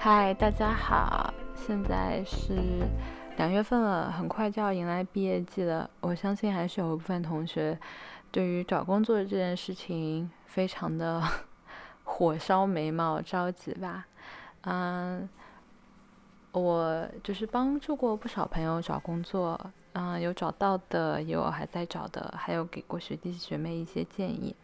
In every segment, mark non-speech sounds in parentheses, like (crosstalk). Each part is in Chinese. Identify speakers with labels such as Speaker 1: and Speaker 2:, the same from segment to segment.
Speaker 1: 嗨，大家好，现在是两月份了，很快就要迎来毕业季了。我相信还是有一部分同学对于找工作这件事情非常的 (laughs) 火烧眉毛、着急吧。嗯，我就是帮助过不少朋友找工作，嗯，有找到的，有还在找的，还有给过学弟学妹一些建议。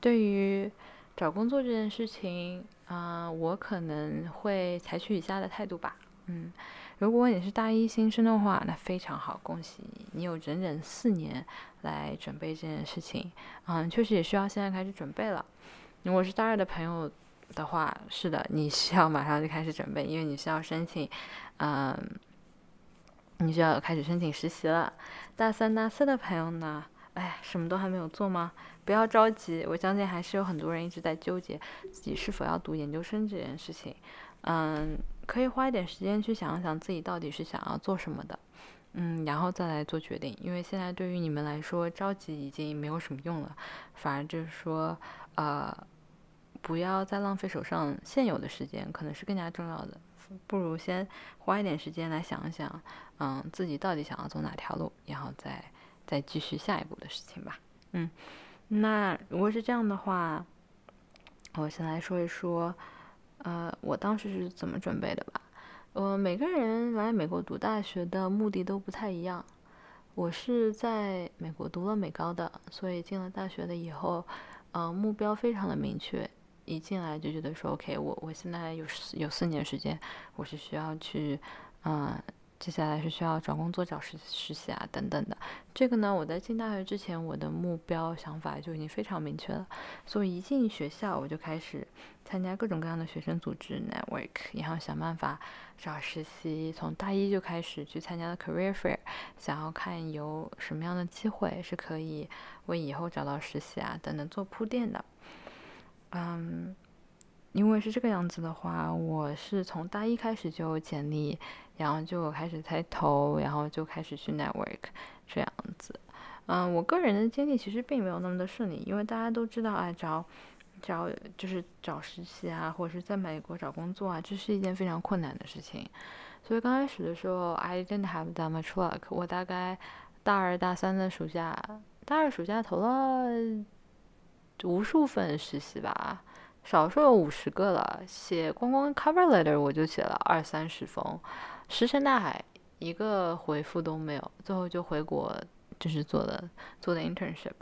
Speaker 1: 对于找工作这件事情，啊，我可能会采取以下的态度吧。嗯，如果你是大一新生的话，那非常好，恭喜你，你有整整四年来准备这件事情。嗯，确实也需要现在开始准备了。如果是大二的朋友的话，是的，你需要马上就开始准备，因为你需要申请，嗯，你需要开始申请实习了。大三、大四的朋友呢？哎，什么都还没有做吗？不要着急，我相信还是有很多人一直在纠结自己是否要读研究生这件事情。嗯，可以花一点时间去想一想自己到底是想要做什么的，嗯，然后再来做决定。因为现在对于你们来说，着急已经没有什么用了，反而就是说，呃，不要再浪费手上现有的时间，可能是更加重要的。不如先花一点时间来想一想，嗯，自己到底想要走哪条路，然后再再继续下一步的事情吧。嗯。那如果是这样的话，我先来说一说，呃，我当时是怎么准备的吧。呃，每个人来美国读大学的目的都不太一样。我是在美国读了美高的，所以进了大学的以后，呃，目标非常的明确，一进来就觉得说，OK，我我现在有有四年时间，我是需要去，嗯。接下来是需要找工作、找实实习啊，等等的。这个呢，我在进大学之前，我的目标想法就已经非常明确了。所以一进学校，我就开始参加各种各样的学生组织 network，然后想办法找实习。从大一就开始去参加 career fair，想要看有什么样的机会是可以为以后找到实习啊等等做铺垫的。嗯。因为是这个样子的话，我是从大一开始就简历，然后就开始在投，然后就开始去 network 这样子。嗯，我个人的经历其实并没有那么的顺利，因为大家都知道啊，找找就是找实习啊，或者是在美国找工作啊，这是一件非常困难的事情。所以刚开始的时候，I didn't have that much luck。我大概大二大三的暑假，大二暑假投了无数份实习吧。少说有五十个了，写光光 cover letter 我就写了二三十封，石沉大海，一个回复都没有。最后就回国，就是做的做的 internship。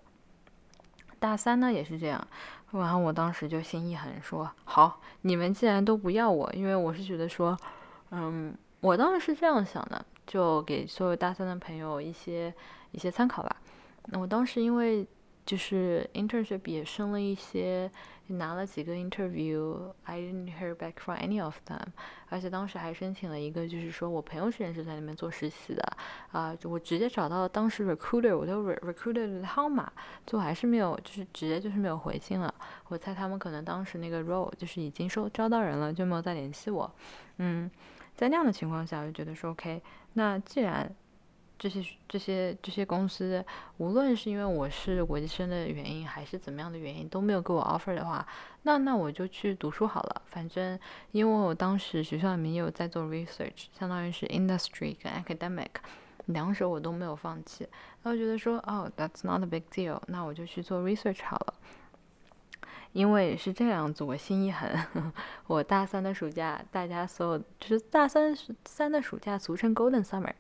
Speaker 1: 大三呢也是这样，然后我当时就心一狠，说好，你们既然都不要我，因为我是觉得说，嗯，我当时是这样想的，就给所有大三的朋友一些一些参考吧。那我当时因为。就是 internship 也升了一些，拿了几个 interview，I didn't hear back from any of them。而且当时还申请了一个，就是说我朋友是认识在那边做实习的，啊，我直接找到当时 recruiter，我的 recruiter 的号码，最后还是没有，就是直接就是没有回信了。我猜他们可能当时那个 role 就是已经收招到人了，就没有再联系我。嗯，在那样的情况下，我就觉得说 OK，那既然这些这些这些公司，无论是因为我是国际生的原因，还是怎么样的原因，都没有给我 offer 的话，那那我就去读书好了。反正因为我当时学校里面也有在做 research，相当于是 industry 跟 academic 两手我都没有放弃。那我觉得说，哦，that's not a big deal，那我就去做 research 好了。因为是这样子，我心一狠，(laughs) 我大三的暑假，大家所有就是大三三的暑假，俗称 golden summer。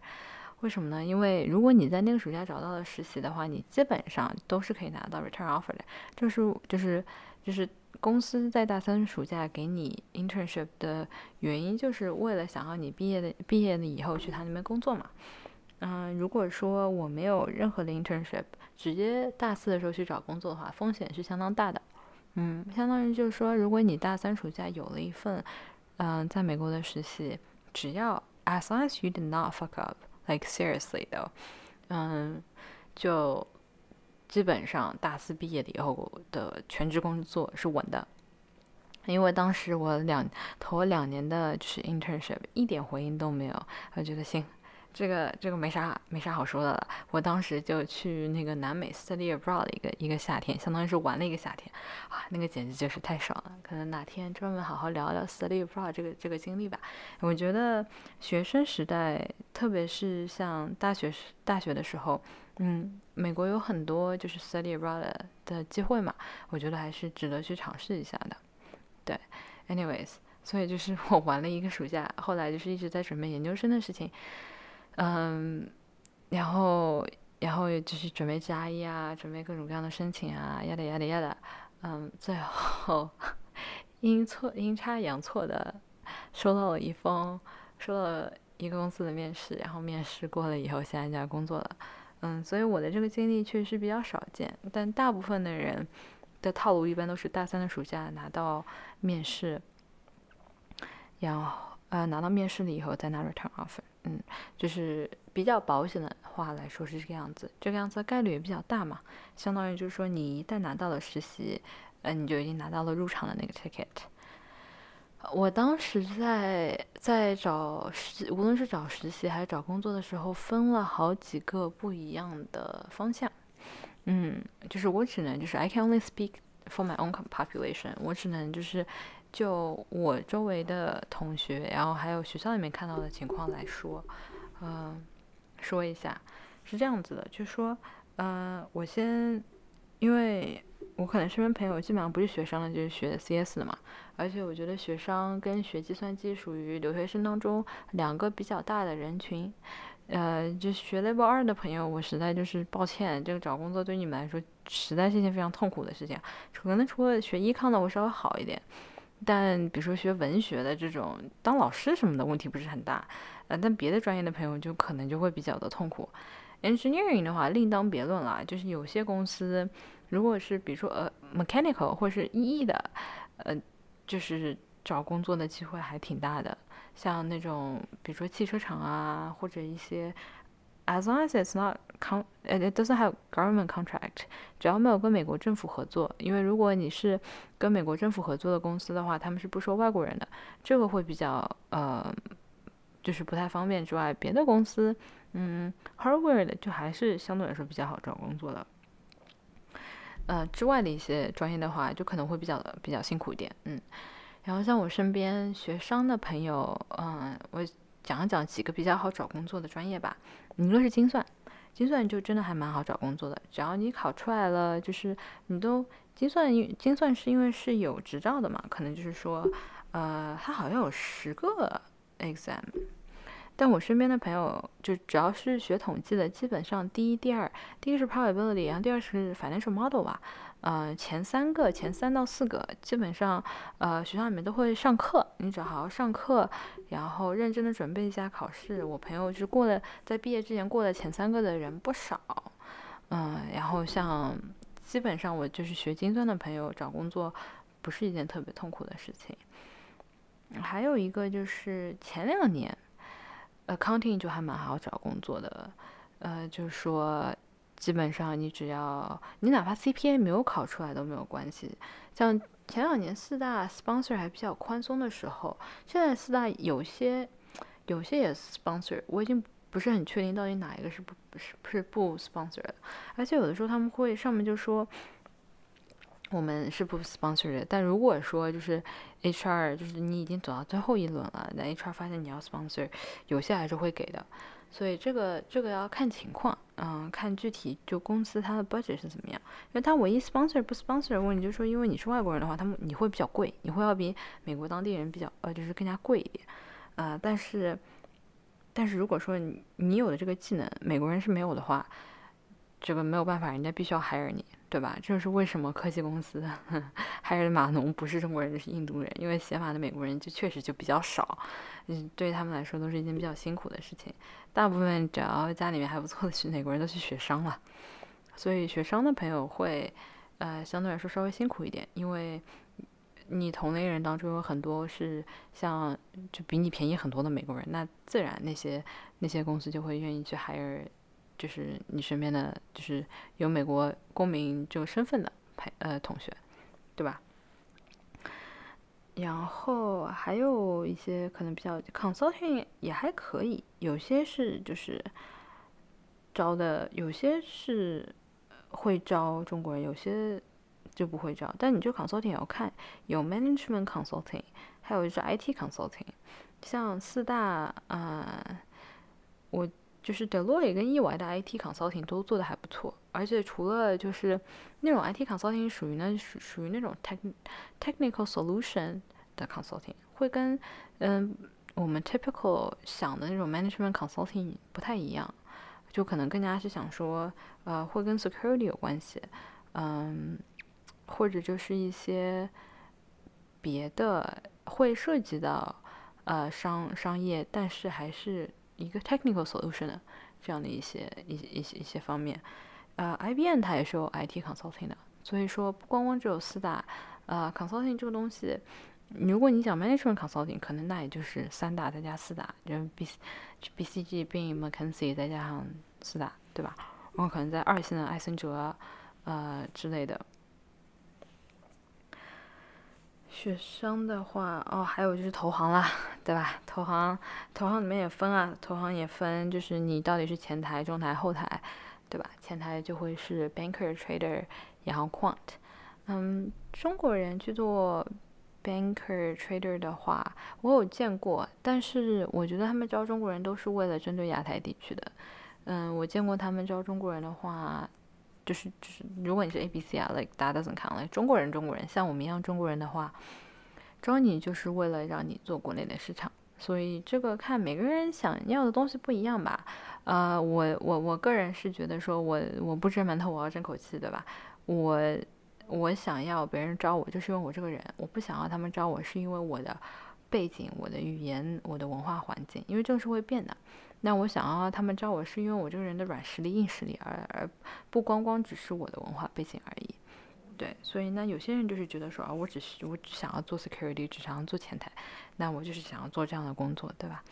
Speaker 1: 为什么呢？因为如果你在那个暑假找到了实习的话，你基本上都是可以拿到 return offer 的。就是就是就是公司在大三暑假给你 internship 的原因，就是为了想要你毕业的毕业了以后去他那边工作嘛。嗯，如果说我没有任何的 internship，直接大四的时候去找工作的话，风险是相当大的。嗯，相当于就是说，如果你大三暑假有了一份嗯在美国的实习，只要 as long as you did not fuck up。Like seriously though，嗯，就基本上大四毕业的以后的全职工作是稳的，因为当时我两头两年的就是 internship，一点回音都没有，我觉得行，这个这个没啥没啥好说的了。我当时就去那个南美 study abroad 的一个一个夏天，相当于是玩了一个夏天啊，那个简直就是太爽了。可能哪天专门好好聊聊 study abroad 这个这个经历吧。我觉得学生时代，特别是像大学时大学的时候，嗯，美国有很多就是 study abroad 的机会嘛，我觉得还是值得去尝试一下的。对，anyways，所以就是 (laughs) 我玩了一个暑假，后来就是一直在准备研究生的事情。嗯，然后，然后就是准备加一啊，准备各种各样的申请啊，呀的呀的呀的，嗯，最后阴错阴差阳错的收到了一封，收到了一个公司的面试，然后面试过了以后，现在在工作了，嗯，所以我的这个经历确实比较少见，但大部分的人的套路一般都是大三的暑假拿到面试，然后呃拿到面试了以后再拿 return offer。嗯，就是比较保险的话来说是这个样子，这个样子的概率也比较大嘛。相当于就是说，你一旦拿到了实习，呃，你就已经拿到了入场的那个 ticket。我当时在在找实，无论是找实习还是找工作的时候，分了好几个不一样的方向。嗯，就是我只能就是 I can only speak for my own population，我只能就是。就我周围的同学，然后还有学校里面看到的情况来说，嗯，说一下是这样子的，就说，嗯，我先，因为我可能身边朋友基本上不是学生了，就是学 CS 的嘛，而且我觉得学商跟学计算机属于留学生当中两个比较大的人群，呃，就学 Level 二的朋友，我实在就是抱歉，这个找工作对你们来说实在是一件非常痛苦的事情，可能除了学医康的我稍微好一点。但比如说学文学的这种当老师什么的问题不是很大，呃，但别的专业的朋友就可能就会比较的痛苦。Engineering 的话另当别论了，就是有些公司如果是比如说呃 mechanical 或是 EE 的，呃，就是找工作的机会还挺大的。像那种比如说汽车厂啊，或者一些。As long as it's not con, it doesn't have government contract，只要没有跟美国政府合作，因为如果你是跟美国政府合作的公司的话，他们是不收外国人的，这个会比较呃，就是不太方便。之外，别的公司，嗯，hardware 的就还是相对来说比较好找工作的。呃，之外的一些专业的话，就可能会比较比较辛苦一点，嗯。然后像我身边学商的朋友，嗯，我。讲讲几个比较好找工作的专业吧。你若是精算，精算就真的还蛮好找工作的。只要你考出来了，就是你都精算，精算是因为是有执照的嘛，可能就是说，呃，它好像有十个 exam。但我身边的朋友，就只要是学统计的，基本上第一、第二，第一是 probability，然后第二是 financial model 吧。呃，前三个，前三到四个，基本上，呃，学校里面都会上课，你只要好好上课，然后认真的准备一下考试。我朋友就是过了，在毕业之前过了前三个的人不少，嗯，然后像基本上我就是学精算的朋友找工作不是一件特别痛苦的事情。还有一个就是前两年，accounting 就还蛮好找工作的，呃，就说。基本上你只要你哪怕 CPA 没有考出来都没有关系。像前两年四大 sponsor 还比较宽松的时候，现在四大有些有些也 sponsor，我已经不是很确定到底哪一个是不是不是不 sponsor 的。而且有的时候他们会上面就说我们是不 sponsor 的，但如果说就是 HR 就是你已经走到最后一轮了，那 HR 发现你要 sponsor，有些还是会给的。所以这个这个要看情况，嗯，看具体就公司它的 budget 是怎么样。因为它唯一 sponsor 不 sponsor 的问题就是说，因为你是外国人的话，他们你会比较贵，你会要比美国当地人比较呃，就是更加贵一点，呃，但是但是如果说你你有的这个技能，美国人是没有的话，这个没有办法，人家必须要 hire 你。对吧？这就是为什么科技公司还是码农不是中国人，是印度人，因为写码的美国人就确实就比较少，嗯，对他们来说都是一件比较辛苦的事情。大部分只要家里面还不错的去美国人都去学商了，所以学商的朋友会呃相对来说稍微辛苦一点，因为你同类人当中有很多是像就比你便宜很多的美国人，那自然那些那些公司就会愿意去 hire。就是你身边的，就是有美国公民这个身份的朋呃同学，对吧？然后还有一些可能比较 consulting 也还可以，有些是就是招的，有些是会招中国人，有些就不会招。但你这 consulting 也要看，有 management consulting，还有就是 IT consulting。像四大啊，我就是 Deloitte 跟 EY 的 IT consulting 都做的还不错。而且除了就是那种 IT consulting 属于呢属属于那种 tech technical solution 的 consulting，会跟嗯我们 typical 想的那种 management consulting 不太一样，就可能更加是想说呃会跟 security 有关系，嗯或者就是一些别的会涉及到呃商商业，但是还是一个 technical solution 的这样的一些一些一些一些方面。呃，IBM 它也是有 IT consulting 的，所以说不光光只有四大，呃，consulting 这个东西，如果你讲 management consulting，可能那也就是三大再加四大，就是 B BCG、并 McKinsey 再加上四大，对吧？然后可能在二线的艾森哲，呃之类的。学生的话，哦，还有就是投行啦，对吧？投行，投行里面也分啊，投行也分，就是你到底是前台、中台、后台。对吧？前台就会是 banker trader，然后 quant。嗯，中国人去做 banker trader 的话，我有见过，但是我觉得他们招中国人都是为了针对亚太地区的。嗯，我见过他们招中国人的话，就是就是，如果你是 A B C 啊，like 大家都怎么看？like 中国人中国人，像我们一样中国人的话，招你就是为了让你做国内的市场。所以这个看每个人想要的东西不一样吧。呃，我我我个人是觉得说，我我不蒸馒头，我要争口气，对吧？我我想要别人招我，就是因为我这个人；我不想要他们招我，是因为我的背景、我的语言、我的文化环境，因为这个是会变的。那我想要他们招我，是因为我这个人的软实力、硬实力，而而不光光只是我的文化背景而已。对，所以呢，有些人就是觉得说，啊，我只是我只想要做 security，只想要做前台，那我就是想要做这样的工作，对吧？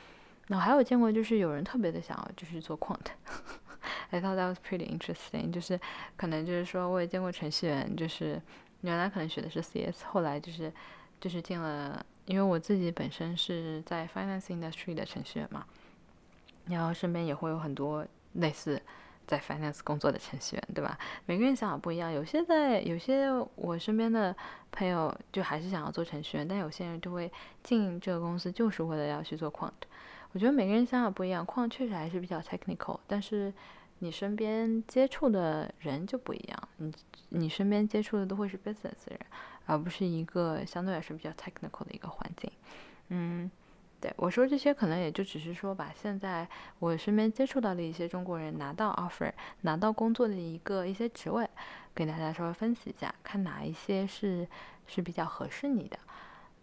Speaker 1: 那还有见过，就是有人特别的想要，就是做 quant，I (laughs) thought that was pretty interesting。就是可能就是说，我也见过程序员，就是原来可能学的是 CS，后来就是就是进了，因为我自己本身是在 finance industry 的程序员嘛，然后身边也会有很多类似在 finance 工作的程序员，对吧？每个人想法不一样，有些在有些我身边的朋友就还是想要做程序员，但有些人就会进这个公司就是为了要去做 quant。我觉得每个人想法不一样，矿确实还是比较 technical，但是你身边接触的人就不一样，你你身边接触的都会是 business 人，而不是一个相对来说比较 technical 的一个环境。嗯，对我说这些可能也就只是说把现在我身边接触到的一些中国人拿到 offer 拿到工作的一个一些职位，给大家稍微分析一下，看哪一些是是比较合适你的。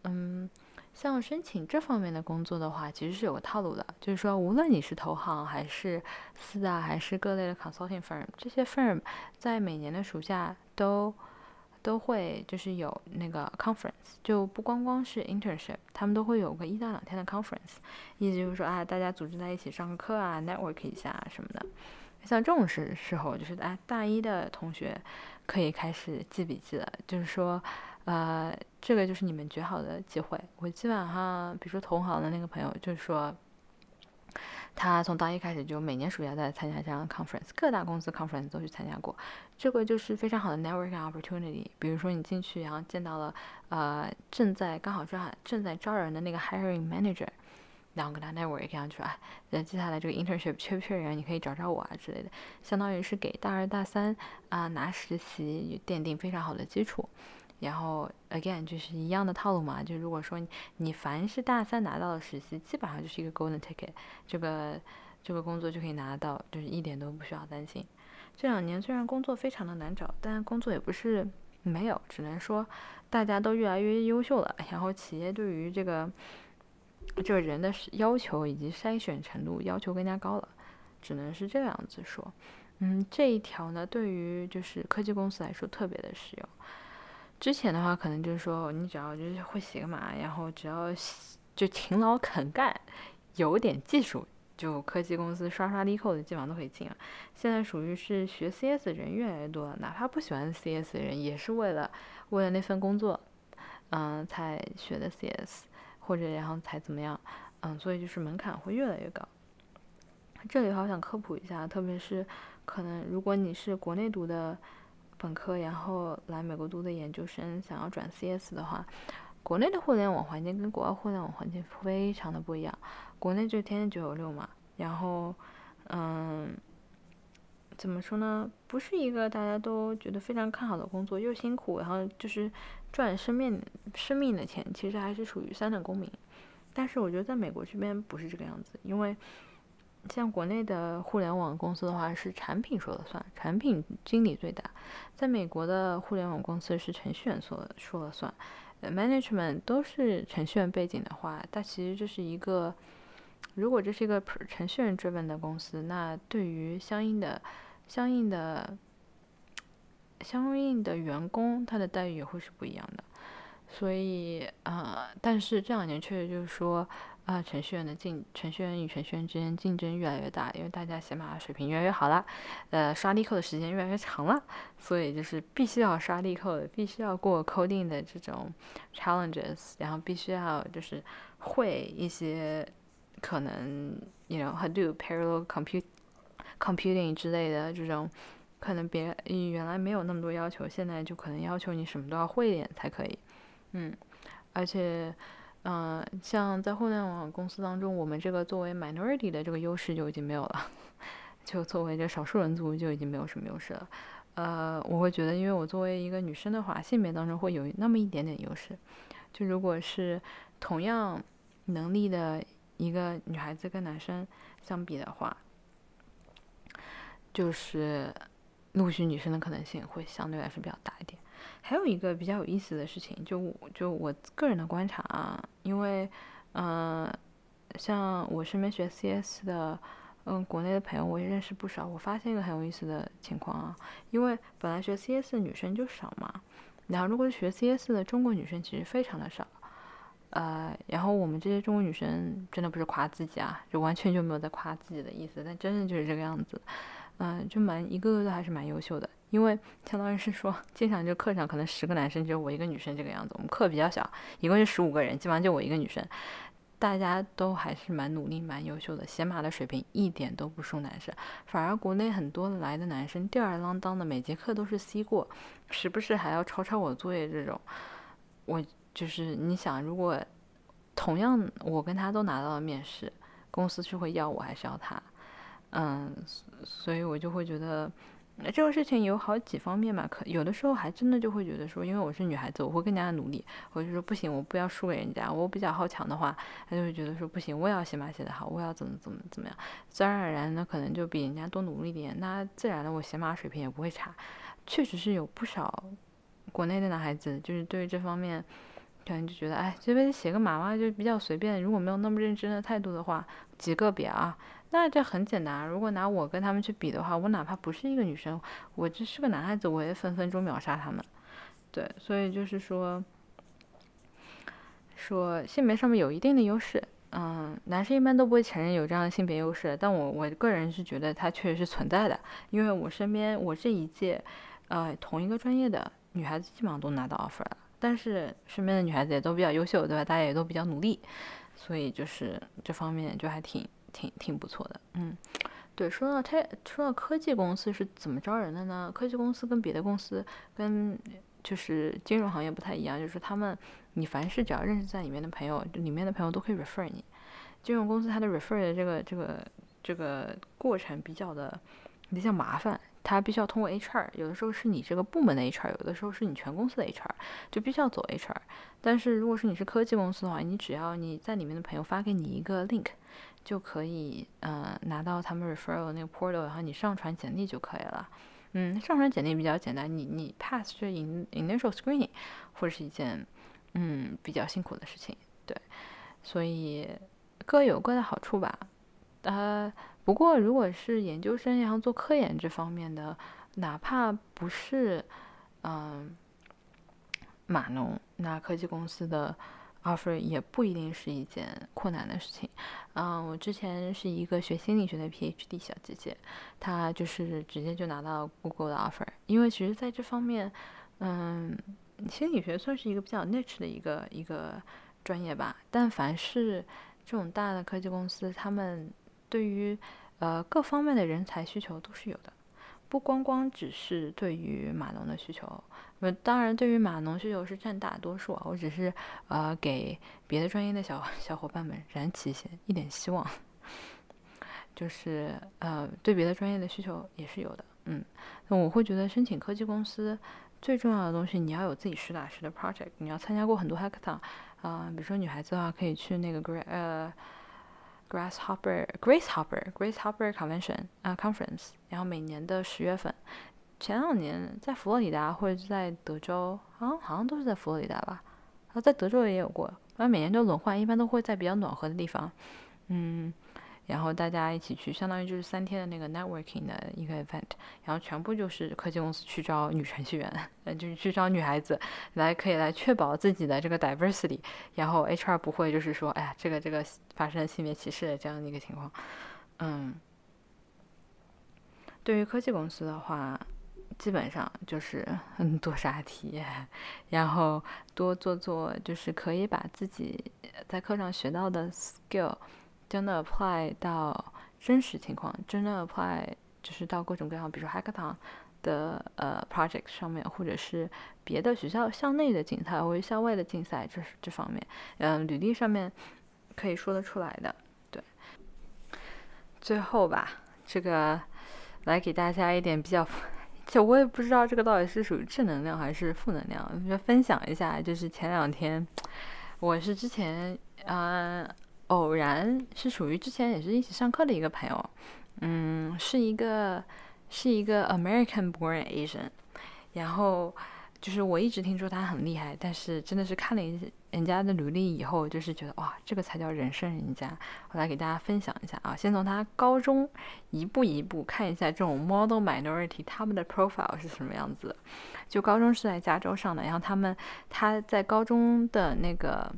Speaker 1: 嗯。像申请这方面的工作的话，其实是有个套路的，就是说，无论你是投行还是四大，还是各类的 consulting firm，这些 firm 在每年的暑假都都会就是有那个 conference，就不光光是 internship，他们都会有个一到两天的 conference，意思就是说啊，大家组织在一起上课啊，network 一下什么的。像这种时时候，就是哎，大一的同学可以开始记笔记了，就是说。呃，这个就是你们绝好的机会。我基本上，比如说同行的那个朋友，就是说，他从大一开始就每年暑假在参加这样的 conference，各大公司 conference 都去参加过。这个就是非常好的 networking opportunity。比如说你进去，然后见到了呃正在刚好正正在招人的那个 hiring manager，然后跟他 network，然后就说哎，那接下来这个 internship 缺不缺人，你可以找找我啊之类的，相当于是给大二大三啊拿实习奠定非常好的基础。然后，again 就是一样的套路嘛。就如果说你凡是大三拿到的实习，基本上就是一个 golden ticket，这个这个工作就可以拿到，就是一点都不需要担心。这两年虽然工作非常的难找，但工作也不是没有，只能说大家都越来越优秀了。然后企业对于这个这个人的要求以及筛选程度要求更加高了，只能是这样子说。嗯，这一条呢，对于就是科技公司来说特别的实用。之前的话，可能就是说，你只要就是会写个码，然后只要就勤劳肯干，有点技术，就科技公司刷刷力扣的基本上都可以进了。现在属于是学 CS 的人越来越多了，哪怕不喜欢 CS 的人，也是为了为了那份工作，嗯，才学的 CS，或者然后才怎么样，嗯，所以就是门槛会越来越高。这里好想科普一下，特别是可能如果你是国内读的本科，然后来美国读的研究生，想要转 CS 的话，国内的互联网环境跟国外互联网环境非常的不一样。国内就天天九九六嘛，然后，嗯，怎么说呢？不是一个大家都觉得非常看好的工作，又辛苦，然后就是赚生命生命的钱，其实还是属于三等公民。但是我觉得在美国这边不是这个样子，因为。像国内的互联网公司的话，是产品说了算，产品经理最大。在美国的互联网公司是程序员说了说了算，呃，management 都是程序员背景的话，它其实这是一个，如果这是一个程序员 driven 的公司，那对于相应的、相应的、相应的员工，他的待遇也会是不一样的。所以，呃，但是这两年确实就是说。啊，程序员的竞，程序员与程序员之间竞争越来越大，因为大家写码水平越来越好了，呃，刷力扣的时间越来越长了，所以就是必须要刷力扣的，必须要过 coding 的这种 challenges，然后必须要就是会一些可能，you know Hadoop parallel compute computing 之类的这种，可能别原来没有那么多要求，现在就可能要求你什么都要会一点才可以，嗯，而且。嗯，像在互联网公司当中，我们这个作为 minority 的这个优势就已经没有了，(laughs) 就作为这少数人族就已经没有什么优势了。呃，我会觉得，因为我作为一个女生的话，性别当中会有那么一点点优势。就如果是同样能力的一个女孩子跟男生相比的话，就是录取女生的可能性会相对来说比较大一点。还有一个比较有意思的事情，就就我个人的观察啊，因为，嗯，像我身边学 CS 的，嗯，国内的朋友我也认识不少。我发现一个很有意思的情况啊，因为本来学 CS 的女生就少嘛，然后如果学 CS 的中国女生其实非常的少，呃，然后我们这些中国女生真的不是夸自己啊，就完全就没有在夸自己的意思，但真的就是这个样子，嗯，就蛮一个个都还是蛮优秀的。因为相当于是说，经常就课上可能十个男生只有我一个女生这个样子。我们课比较小，一共就十五个人，基本上就我一个女生。大家都还是蛮努力、蛮优秀的，写码的水平一点都不输男生。反而国内很多来的男生吊儿郎当的，每节课都是 C 过，时不时还要抄抄我作业这种。我就是你想，如果同样我跟他都拿到了面试，公司是会要我还是要他？嗯，所以我就会觉得。那这个事情有好几方面嘛，可有的时候还真的就会觉得说，因为我是女孩子，我会更加努力，我就说不行，我不要输给人家，我比较好强的话，他就会觉得说不行，我也要写码写得好，我要怎么怎么怎么样，自然而然的，可能就比人家多努力一点，那自然的我写码水平也不会差。确实是有不少国内的男孩子，就是对于这方面，可能就觉得，哎，这边写个码嘛，就比较随便，如果没有那么认真的态度的话，极个别啊。那这很简单，如果拿我跟他们去比的话，我哪怕不是一个女生，我只是个男孩子，我也分分钟秒杀他们。对，所以就是说，说性别上面有一定的优势，嗯，男生一般都不会承认有这样的性别优势，但我我个人是觉得它确实是存在的，因为我身边我这一届，呃，同一个专业的女孩子基本上都拿到 offer 了，但是身边的女孩子也都比较优秀，对吧？大家也都比较努力，所以就是这方面就还挺。挺挺不错的，嗯，对，说到他说到科技公司是怎么招人的呢？科技公司跟别的公司跟就是金融行业不太一样，就是他们你凡是只要认识在里面的朋友，里面的朋友都可以 refer 你。金融公司它的 refer 的这个这个这个过程比较的比较麻烦，它必须要通过 HR，有的时候是你这个部门的 HR，有的时候是你全公司的 HR，就必须要走 HR。但是如果是你是科技公司的话，你只要你在里面的朋友发给你一个 link。就可以，呃，拿到他们 referral 那个 portal，然后你上传简历就可以了。嗯，上传简历比较简单，你你 pass 这 in initial screening 或者是一件，嗯，比较辛苦的事情。对，所以各有各的好处吧。呃，不过如果是研究生然后做科研这方面的，哪怕不是，嗯，码农，那科技公司的。Offer 也不一定是一件困难的事情，嗯，我之前是一个学心理学的 PhD 小姐姐，她就是直接就拿到 Google 的 offer，因为其实在这方面，嗯，心理学算是一个比较 niche 的一个一个专业吧。但凡是这种大的科技公司，他们对于呃各方面的人才需求都是有的，不光光只是对于码农的需求。那，当然对于码农需求是占大多数啊。我只是呃给别的专业的小 (laughs) 小伙伴们燃起一些一点希望，(laughs) 就是呃对别的专业的需求也是有的。嗯，那我会觉得申请科技公司。最重要的东西，你要有自己实打实的 project，你要参加过很多 hackathon，啊，比如说女孩子的话，可以去那个 Gra 呃 Grasshopper, Grasshopper, Grasshopper Convention 啊 conference，然后每年的十月份，前两年在佛罗里达或者在德州，好啊，好像都是在佛罗里达吧，然啊，在德州也有过，反正每年都轮换，一般都会在比较暖和的地方，嗯。然后大家一起去，相当于就是三天的那个 networking 的一个 event，然后全部就是科技公司去招女程序员，呃，就是去招女孩子来，可以来确保自己的这个 diversity，然后 HR 不会就是说，哎呀，这个这个发生性别歧视的这样的一个情况。嗯，对于科技公司的话，基本上就是嗯多刷题，然后多做做，就是可以把自己在课上学到的 skill。真的 apply 到真实情况，真的 apply 就是到各种各样，比如说 hackathon 的呃 project 上面，或者是别的学校校内的竞赛或者校外的竞赛，这是这方面，嗯，履历上面可以说得出来的。对，最后吧，这个来给大家一点比较，就我也不知道这个到底是属于正能量还是负能量，就分享一下，就是前两天我是之前嗯。偶然是属于之前也是一起上课的一个朋友，嗯，是一个是一个 American born Asian，然后就是我一直听说他很厉害，但是真的是看了一人家的履历以后，就是觉得哇，这个才叫人生人家。我来给大家分享一下啊，先从他高中一步一步看一下这种 model minority 他们的 profile 是什么样子。就高中是在加州上的，然后他们他在高中的那个。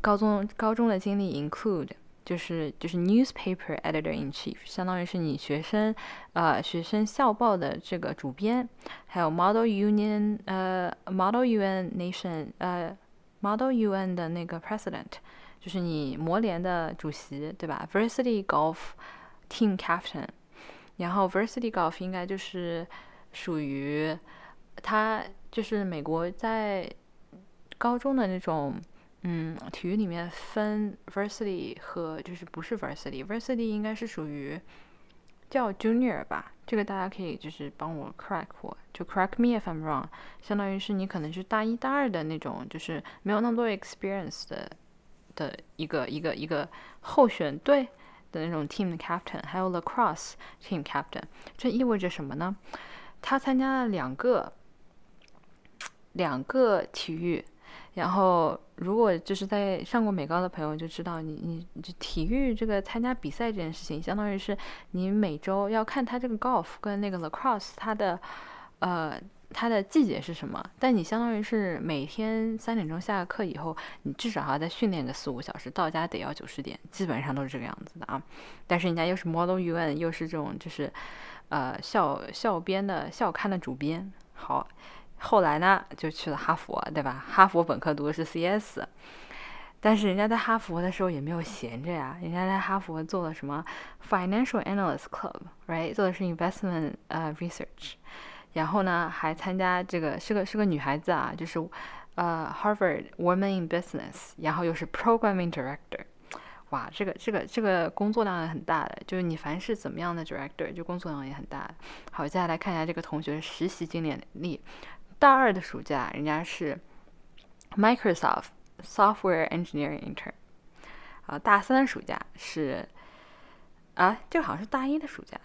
Speaker 1: 高中高中的经历 include 就是就是 newspaper editor in chief，相当于是你学生呃学生校报的这个主编，还有 model union 呃 model UN nation 呃 model UN 的那个 president，就是你模联的主席对吧？varsity golf team captain，然后 varsity golf 应该就是属于他就是美国在高中的那种。嗯，体育里面分 varsity 和就是不是 varsity，varsity 应该是属于叫 junior 吧？这个大家可以就是帮我 correct 我，就 correct me if I'm wrong。相当于是你可能是大一大二的那种，就是没有那么多 experience 的的一个一个一个候选队的那种 team captain，还有 lacrosse team captain。这意味着什么呢？他参加了两个两个体育。然后，如果就是在上过美高的朋友就知道，你你就体育这个参加比赛这件事情，相当于是你每周要看他这个 golf 跟那个 lacrosse 它的呃它的季节是什么。但你相当于是每天三点钟下课以后，你至少还要再训练个四五小时，到家得要九十点，基本上都是这个样子的啊。但是人家又是 model UN，又是这种就是呃校校编的校刊的主编，好。后来呢，就去了哈佛，对吧？哈佛本科读的是 CS，但是人家在哈佛的时候也没有闲着呀，人家在哈佛做了什么 Financial Analyst Club，right？做的是 Investment 呃 Research，然后呢还参加这个是个是个女孩子啊，就是呃 Harvard Women in Business，然后又是 Programming Director，哇，这个这个这个工作量也很大的，就是你凡是怎么样的 Director，就工作量也很大。好，接下来看一下这个同学的实习经历。大二的暑假，人家是 Microsoft Software Engineering Intern。啊，大三的暑假是啊，这个好像是大一的暑假。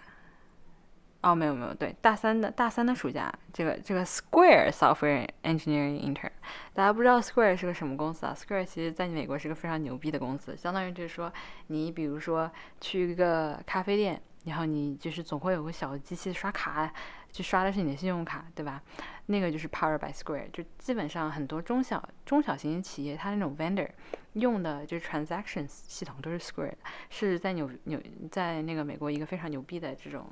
Speaker 1: 哦，没有没有，对，大三的大三的暑假，这个这个 Square Software Engineering Intern。大家不知道 Square 是个什么公司啊？Square 其实在美国是个非常牛逼的公司，相当于就是说，你比如说去一个咖啡店，然后你就是总会有个小机器刷卡。就刷的是你的信用卡，对吧？那个就是 Power by Square，就基本上很多中小中小型企业，它那种 vendor 用的就是 transactions 系统都是 Square，是在纽纽在那个美国一个非常牛逼的这种，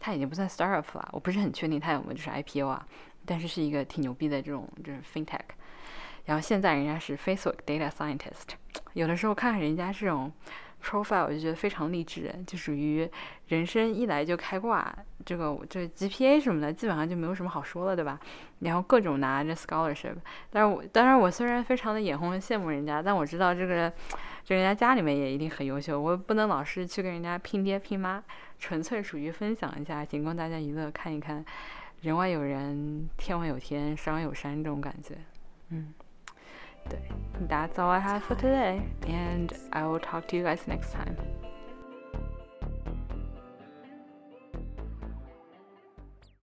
Speaker 1: 它已经不算 startup 了，我不是很确定它有没有就是 IPO 啊，但是是一个挺牛逼的这种就是 FinTech。然后现在人家是 Facebook Data Scientist，有的时候看看人家这种 profile，我就觉得非常励志，就属于人生一来就开挂，这个这 GPA 什么的基本上就没有什么好说了，对吧？然后各种拿着 scholarship，但是我当然我虽然非常的眼红羡慕人家，但我知道这个就人家家里面也一定很优秀，我不能老是去跟人家拼爹拼妈，纯粹属于分享一下，仅供大家娱乐看一看，人外有人，天外有天，山外有山这种感觉，嗯。That's all I have for today, and I will talk to you guys next time.